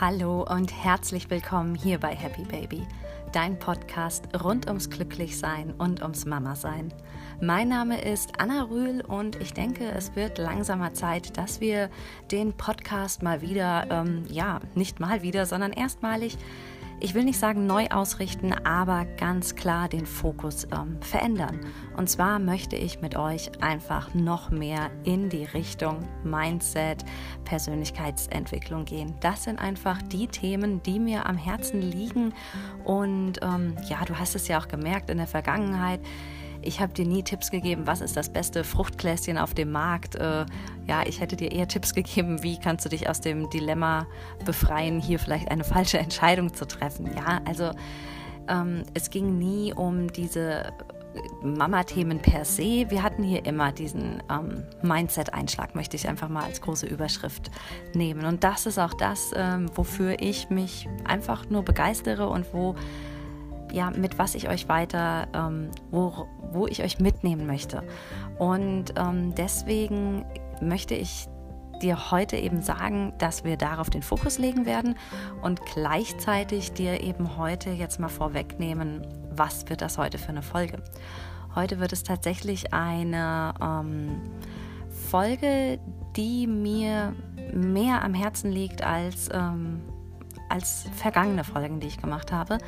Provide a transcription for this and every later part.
Hallo und herzlich willkommen hier bei Happy Baby, dein Podcast rund ums Glücklichsein und ums Mama-Sein. Mein Name ist Anna Rühl und ich denke, es wird langsamer Zeit, dass wir den Podcast mal wieder, ähm, ja, nicht mal wieder, sondern erstmalig ich will nicht sagen neu ausrichten, aber ganz klar den Fokus ähm, verändern. Und zwar möchte ich mit euch einfach noch mehr in die Richtung Mindset, Persönlichkeitsentwicklung gehen. Das sind einfach die Themen, die mir am Herzen liegen. Und ähm, ja, du hast es ja auch gemerkt in der Vergangenheit ich habe dir nie Tipps gegeben, was ist das beste Fruchtgläschen auf dem Markt. Äh, ja, ich hätte dir eher Tipps gegeben, wie kannst du dich aus dem Dilemma befreien, hier vielleicht eine falsche Entscheidung zu treffen. Ja, also ähm, es ging nie um diese Mama-Themen per se. Wir hatten hier immer diesen ähm, Mindset-Einschlag, möchte ich einfach mal als große Überschrift nehmen. Und das ist auch das, ähm, wofür ich mich einfach nur begeistere und wo ja, mit was ich euch weiter, ähm, wo, wo ich euch mitnehmen möchte. Und ähm, deswegen möchte ich dir heute eben sagen, dass wir darauf den Fokus legen werden und gleichzeitig dir eben heute jetzt mal vorwegnehmen, was wird das heute für eine Folge. Heute wird es tatsächlich eine ähm, Folge, die mir mehr am Herzen liegt als, ähm, als vergangene Folgen, die ich gemacht habe.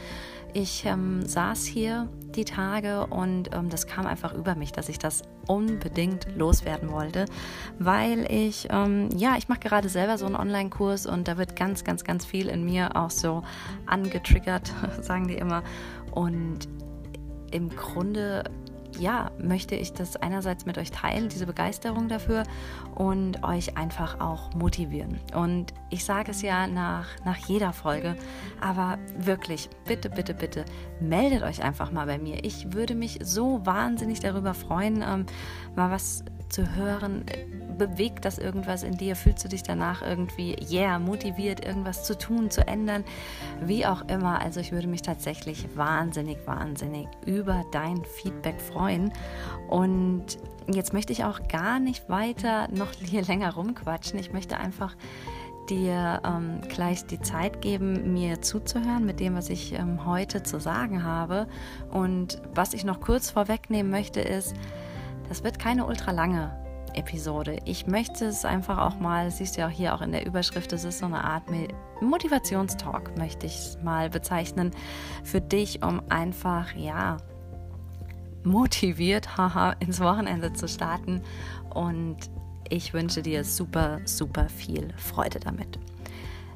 Ich ähm, saß hier die Tage und ähm, das kam einfach über mich, dass ich das unbedingt loswerden wollte, weil ich, ähm, ja, ich mache gerade selber so einen Online-Kurs und da wird ganz, ganz, ganz viel in mir auch so angetriggert, sagen die immer. Und im Grunde ja, möchte ich das einerseits mit euch teilen, diese Begeisterung dafür und euch einfach auch motivieren. Und ich sage es ja nach, nach jeder Folge, aber wirklich, bitte, bitte, bitte, meldet euch einfach mal bei mir. Ich würde mich so wahnsinnig darüber freuen, ähm, mal was zu hören, bewegt das irgendwas in dir? Fühlst du dich danach irgendwie, yeah, motiviert, irgendwas zu tun, zu ändern? Wie auch immer. Also ich würde mich tatsächlich wahnsinnig, wahnsinnig über dein Feedback freuen. Und jetzt möchte ich auch gar nicht weiter noch hier länger rumquatschen. Ich möchte einfach dir ähm, gleich die Zeit geben, mir zuzuhören mit dem, was ich ähm, heute zu sagen habe. Und was ich noch kurz vorwegnehmen möchte, ist, das wird keine ultra lange Episode. Ich möchte es einfach auch mal, siehst du ja auch hier auch in der Überschrift, es ist so eine Art Motivationstalk, möchte ich es mal bezeichnen, für dich, um einfach, ja, motiviert, haha, ins Wochenende zu starten. Und ich wünsche dir super, super viel Freude damit.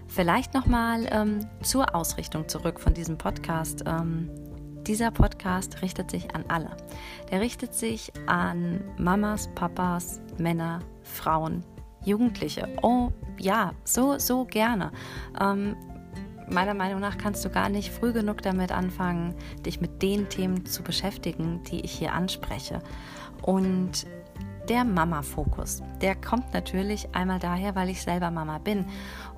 Vielleicht nochmal ähm, zur Ausrichtung zurück von diesem Podcast. Ähm, dieser Podcast richtet sich an alle. Der richtet sich an Mamas, Papas, Männer, Frauen, Jugendliche. Oh ja, so, so gerne. Ähm, meiner Meinung nach kannst du gar nicht früh genug damit anfangen, dich mit den Themen zu beschäftigen, die ich hier anspreche. Und der Mama-Fokus, der kommt natürlich einmal daher, weil ich selber Mama bin.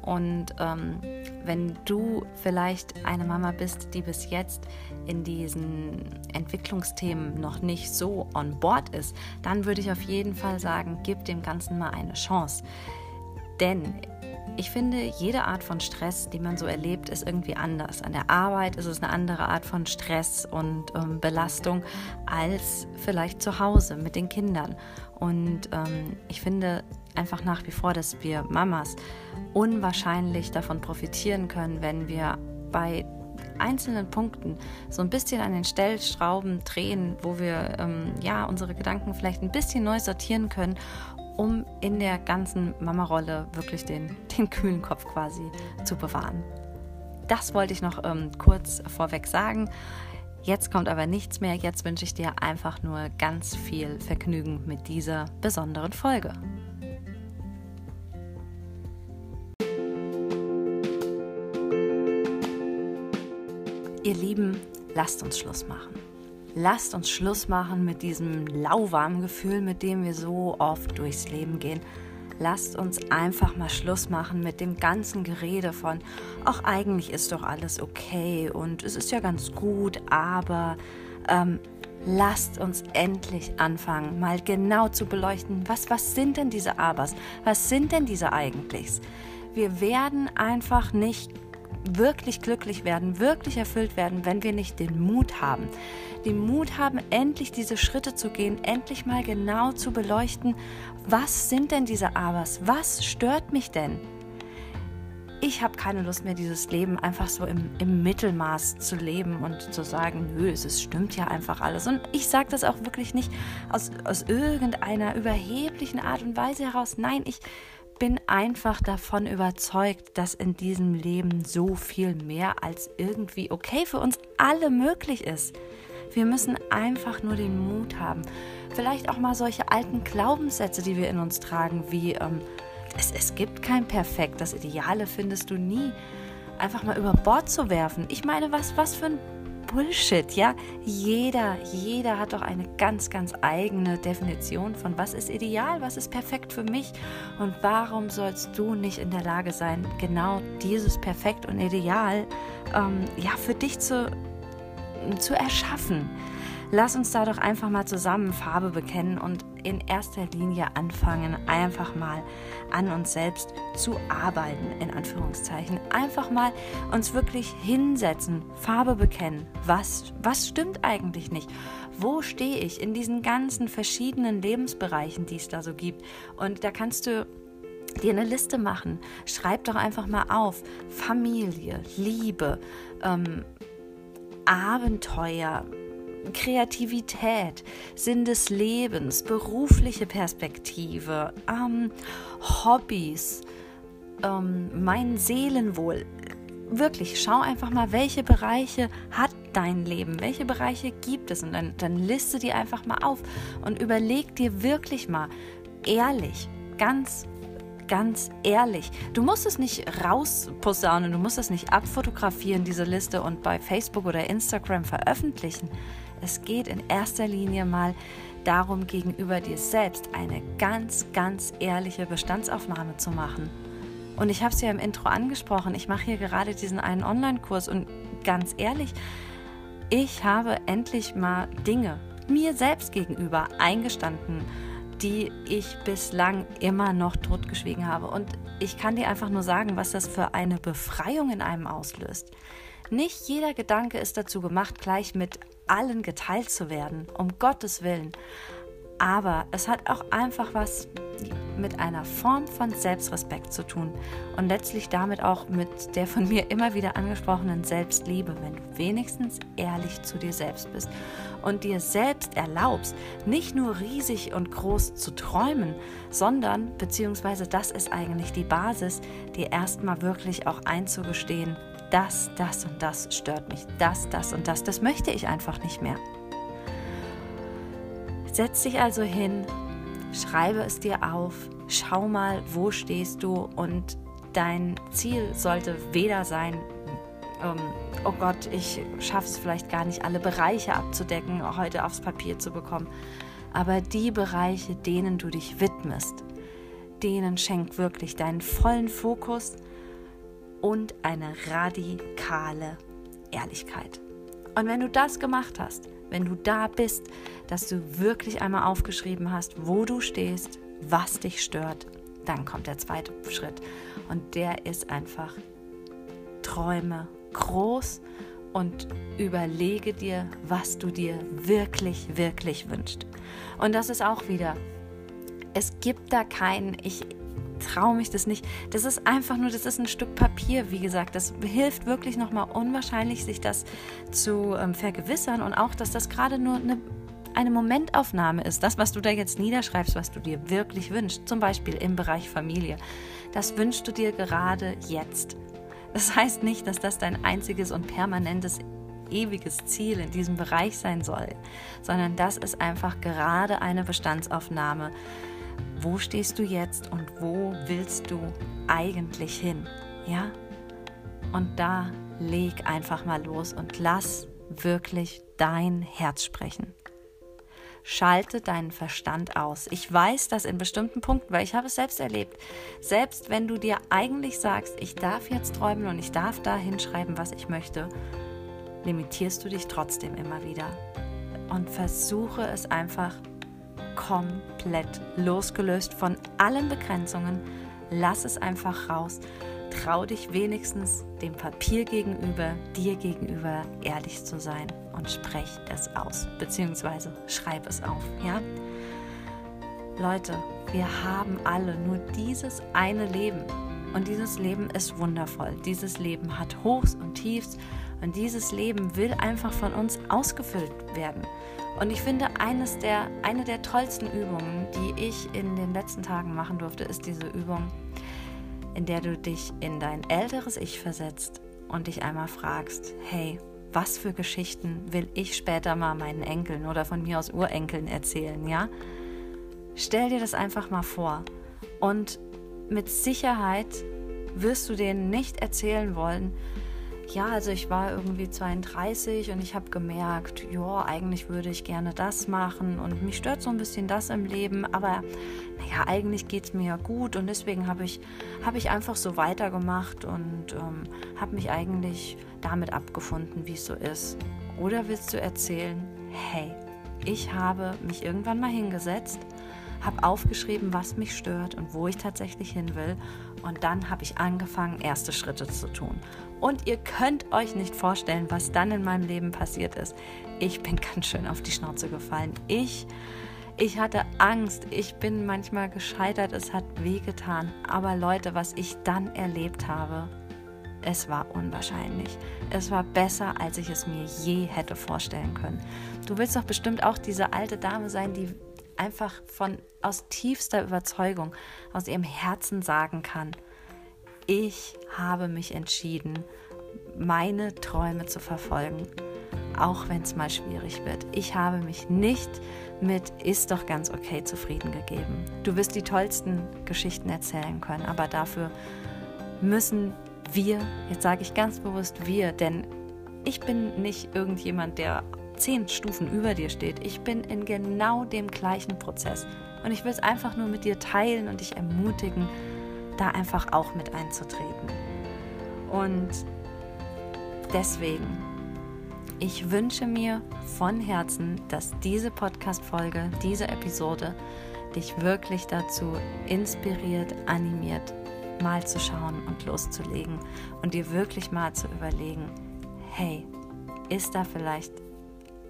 Und ähm, wenn du vielleicht eine Mama bist, die bis jetzt in diesen Entwicklungsthemen noch nicht so on board ist, dann würde ich auf jeden Fall sagen, gib dem Ganzen mal eine Chance. Denn ich finde, jede Art von Stress, die man so erlebt, ist irgendwie anders. An der Arbeit ist es eine andere Art von Stress und ähm, Belastung als vielleicht zu Hause mit den Kindern. Und ähm, ich finde einfach nach wie vor, dass wir Mamas unwahrscheinlich davon profitieren können, wenn wir bei einzelnen Punkten so ein bisschen an den Stellschrauben drehen, wo wir ähm, ja unsere Gedanken vielleicht ein bisschen neu sortieren können um in der ganzen Mama-Rolle wirklich den, den kühlen Kopf quasi zu bewahren. Das wollte ich noch ähm, kurz vorweg sagen. Jetzt kommt aber nichts mehr. Jetzt wünsche ich dir einfach nur ganz viel Vergnügen mit dieser besonderen Folge. Ihr Lieben, lasst uns Schluss machen lasst uns Schluss machen mit diesem lauwarmen Gefühl, mit dem wir so oft durchs Leben gehen. Lasst uns einfach mal Schluss machen mit dem ganzen Gerede von, ach eigentlich ist doch alles okay und es ist ja ganz gut, aber ähm, lasst uns endlich anfangen, mal genau zu beleuchten, was, was sind denn diese Abers, was sind denn diese Eigentlichs? Wir werden einfach nicht wirklich glücklich werden, wirklich erfüllt werden, wenn wir nicht den Mut haben. Den Mut haben, endlich diese Schritte zu gehen, endlich mal genau zu beleuchten, was sind denn diese Abers, was stört mich denn? Ich habe keine Lust mehr, dieses Leben einfach so im, im Mittelmaß zu leben und zu sagen, nö, es stimmt ja einfach alles. Und ich sage das auch wirklich nicht aus, aus irgendeiner überheblichen Art und Weise heraus. Nein, ich bin einfach davon überzeugt, dass in diesem Leben so viel mehr als irgendwie okay für uns alle möglich ist. Wir müssen einfach nur den Mut haben. Vielleicht auch mal solche alten Glaubenssätze, die wir in uns tragen, wie ähm, es, es gibt kein Perfekt, das Ideale findest du nie. Einfach mal über Bord zu werfen. Ich meine, was, was für ein Bullshit, ja? Jeder, jeder hat doch eine ganz, ganz eigene Definition von was ist ideal, was ist perfekt für mich und warum sollst du nicht in der Lage sein, genau dieses Perfekt und Ideal ähm, ja für dich zu, zu erschaffen. Lass uns da doch einfach mal zusammen Farbe bekennen und in erster Linie anfangen, einfach mal an uns selbst zu arbeiten, in Anführungszeichen. Einfach mal uns wirklich hinsetzen, Farbe bekennen. Was, was stimmt eigentlich nicht? Wo stehe ich in diesen ganzen verschiedenen Lebensbereichen, die es da so gibt? Und da kannst du dir eine Liste machen. Schreib doch einfach mal auf. Familie, Liebe, ähm, Abenteuer, Kreativität, Sinn des Lebens, berufliche Perspektive, ähm, Hobbys, ähm, mein Seelenwohl. Wirklich, schau einfach mal, welche Bereiche hat dein Leben, welche Bereiche gibt es und dann, dann liste die einfach mal auf und überleg dir wirklich mal ehrlich, ganz ganz ehrlich. Du musst es nicht rausposaunen, du musst es nicht abfotografieren, diese Liste, und bei Facebook oder Instagram veröffentlichen. Es geht in erster Linie mal darum, gegenüber dir selbst eine ganz, ganz ehrliche Bestandsaufnahme zu machen. Und ich habe es ja im Intro angesprochen, ich mache hier gerade diesen einen Online-Kurs und ganz ehrlich, ich habe endlich mal Dinge mir selbst gegenüber eingestanden, die ich bislang immer noch totgeschwiegen habe. Und ich kann dir einfach nur sagen, was das für eine Befreiung in einem auslöst. Nicht jeder Gedanke ist dazu gemacht, gleich mit allen geteilt zu werden, um Gottes Willen. Aber es hat auch einfach was mit einer Form von Selbstrespekt zu tun und letztlich damit auch mit der von mir immer wieder angesprochenen Selbstliebe, wenn du wenigstens ehrlich zu dir selbst bist und dir selbst erlaubst, nicht nur riesig und groß zu träumen, sondern, beziehungsweise das ist eigentlich die Basis, dir erstmal wirklich auch einzugestehen, das, das und das stört mich, das, das und das, das möchte ich einfach nicht mehr. Setz dich also hin, schreibe es dir auf, schau mal, wo stehst du und dein Ziel sollte weder sein, ähm, oh Gott, ich schaffe es vielleicht gar nicht, alle Bereiche abzudecken, heute aufs Papier zu bekommen, aber die Bereiche, denen du dich widmest, denen schenk wirklich deinen vollen Fokus und eine radikale Ehrlichkeit. Und wenn du das gemacht hast, wenn du da bist, dass du wirklich einmal aufgeschrieben hast, wo du stehst, was dich stört, dann kommt der zweite Schritt. Und der ist einfach, träume groß und überlege dir, was du dir wirklich, wirklich wünschst. Und das ist auch wieder, es gibt da keinen, ich, traue mich das nicht. Das ist einfach nur, das ist ein Stück Papier, wie gesagt. Das hilft wirklich nochmal unwahrscheinlich, sich das zu ähm, vergewissern und auch, dass das gerade nur eine, eine Momentaufnahme ist. Das, was du da jetzt niederschreibst, was du dir wirklich wünschst, zum Beispiel im Bereich Familie, das wünschst du dir gerade jetzt. Das heißt nicht, dass das dein einziges und permanentes ewiges Ziel in diesem Bereich sein soll, sondern das ist einfach gerade eine Bestandsaufnahme wo stehst du jetzt und wo willst du eigentlich hin? Ja? Und da leg einfach mal los und lass wirklich dein Herz sprechen. Schalte deinen Verstand aus. Ich weiß das in bestimmten Punkten, weil ich habe es selbst erlebt. Selbst wenn du dir eigentlich sagst, ich darf jetzt träumen und ich darf da hinschreiben, was ich möchte, limitierst du dich trotzdem immer wieder. Und versuche es einfach komplett losgelöst von allen Begrenzungen, lass es einfach raus. Trau dich wenigstens dem Papier gegenüber, dir gegenüber ehrlich zu sein und sprech es aus, beziehungsweise schreib es auf, ja? Leute, wir haben alle nur dieses eine Leben und dieses Leben ist wundervoll. Dieses Leben hat Hochs und Tiefs und dieses Leben will einfach von uns ausgefüllt werden. Und ich finde, eines der, eine der tollsten Übungen, die ich in den letzten Tagen machen durfte, ist diese Übung, in der du dich in dein älteres Ich versetzt und dich einmal fragst, hey, was für Geschichten will ich später mal meinen Enkeln oder von mir aus Urenkeln erzählen, ja? Stell dir das einfach mal vor und mit Sicherheit wirst du denen nicht erzählen wollen, ja, also ich war irgendwie 32 und ich habe gemerkt, ja, eigentlich würde ich gerne das machen und mich stört so ein bisschen das im Leben, aber naja, eigentlich geht es mir ja gut und deswegen habe ich, hab ich einfach so weitergemacht und ähm, habe mich eigentlich damit abgefunden, wie es so ist. Oder willst du erzählen, hey, ich habe mich irgendwann mal hingesetzt, habe aufgeschrieben, was mich stört und wo ich tatsächlich hin will. Und dann habe ich angefangen, erste Schritte zu tun. Und ihr könnt euch nicht vorstellen, was dann in meinem Leben passiert ist. Ich bin ganz schön auf die Schnauze gefallen. Ich, ich hatte Angst. Ich bin manchmal gescheitert. Es hat wehgetan. Aber Leute, was ich dann erlebt habe, es war unwahrscheinlich. Es war besser, als ich es mir je hätte vorstellen können. Du willst doch bestimmt auch diese alte Dame sein, die einfach von aus tiefster Überzeugung, aus ihrem Herzen sagen kann, ich habe mich entschieden, meine Träume zu verfolgen, auch wenn es mal schwierig wird. Ich habe mich nicht mit ist doch ganz okay zufrieden gegeben. Du wirst die tollsten Geschichten erzählen können, aber dafür müssen wir, jetzt sage ich ganz bewusst wir, denn ich bin nicht irgendjemand, der zehn Stufen über dir steht. Ich bin in genau dem gleichen Prozess. Und ich will es einfach nur mit dir teilen und dich ermutigen, da einfach auch mit einzutreten. Und deswegen, ich wünsche mir von Herzen, dass diese Podcast-Folge, diese Episode dich wirklich dazu inspiriert, animiert, mal zu schauen und loszulegen und dir wirklich mal zu überlegen, hey, ist da vielleicht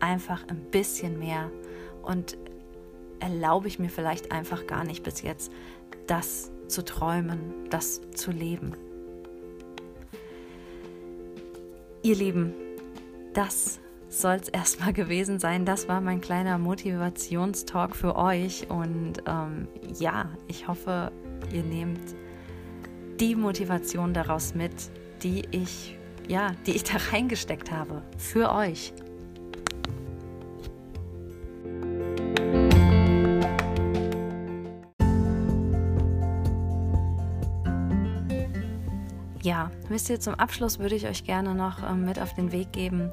einfach ein bisschen mehr und erlaube ich mir vielleicht einfach gar nicht bis jetzt, das zu träumen, das zu leben. Ihr Lieben, das soll es erstmal gewesen sein. Das war mein kleiner Motivationstalk für euch. Und ähm, ja, ich hoffe, ihr nehmt die Motivation daraus mit, die ich, ja, die ich da reingesteckt habe. Für euch. Ja, wisst ihr, zum Abschluss würde ich euch gerne noch ähm, mit auf den Weg geben.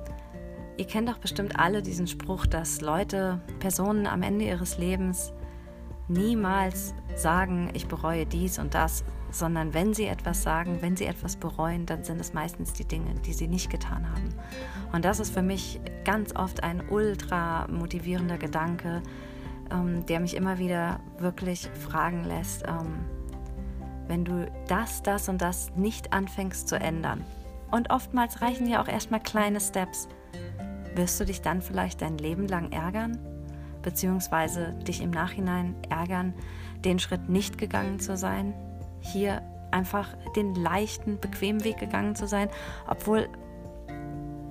Ihr kennt doch bestimmt alle diesen Spruch, dass Leute, Personen am Ende ihres Lebens niemals sagen, ich bereue dies und das, sondern wenn sie etwas sagen, wenn sie etwas bereuen, dann sind es meistens die Dinge, die sie nicht getan haben. Und das ist für mich ganz oft ein ultra motivierender Gedanke, ähm, der mich immer wieder wirklich fragen lässt, ähm, wenn du das, das und das nicht anfängst zu ändern. Und oftmals reichen ja auch erstmal kleine Steps. Wirst du dich dann vielleicht dein Leben lang ärgern? Beziehungsweise dich im Nachhinein ärgern, den Schritt nicht gegangen zu sein? Hier einfach den leichten, bequemen Weg gegangen zu sein, obwohl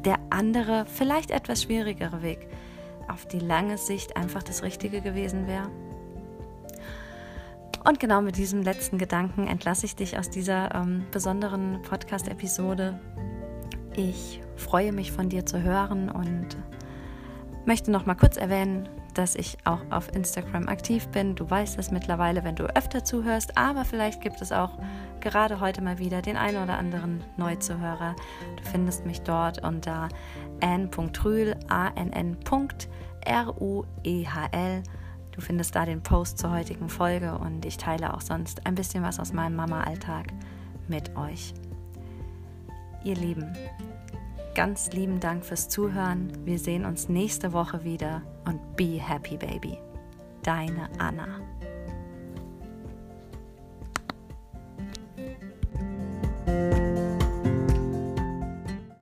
der andere, vielleicht etwas schwierigere Weg auf die lange Sicht einfach das Richtige gewesen wäre? Und genau mit diesem letzten Gedanken entlasse ich dich aus dieser ähm, besonderen Podcast-Episode. Ich freue mich von dir zu hören und möchte noch mal kurz erwähnen, dass ich auch auf Instagram aktiv bin. Du weißt es mittlerweile, wenn du öfter zuhörst, aber vielleicht gibt es auch gerade heute mal wieder den einen oder anderen Neuzuhörer. Du findest mich dort unter n.rühl, a-n-n.r-u-e-h-l. Du findest da den Post zur heutigen Folge und ich teile auch sonst ein bisschen was aus meinem Mama-Alltag mit euch. Ihr Lieben, ganz lieben Dank fürs Zuhören. Wir sehen uns nächste Woche wieder und be happy, baby. Deine Anna.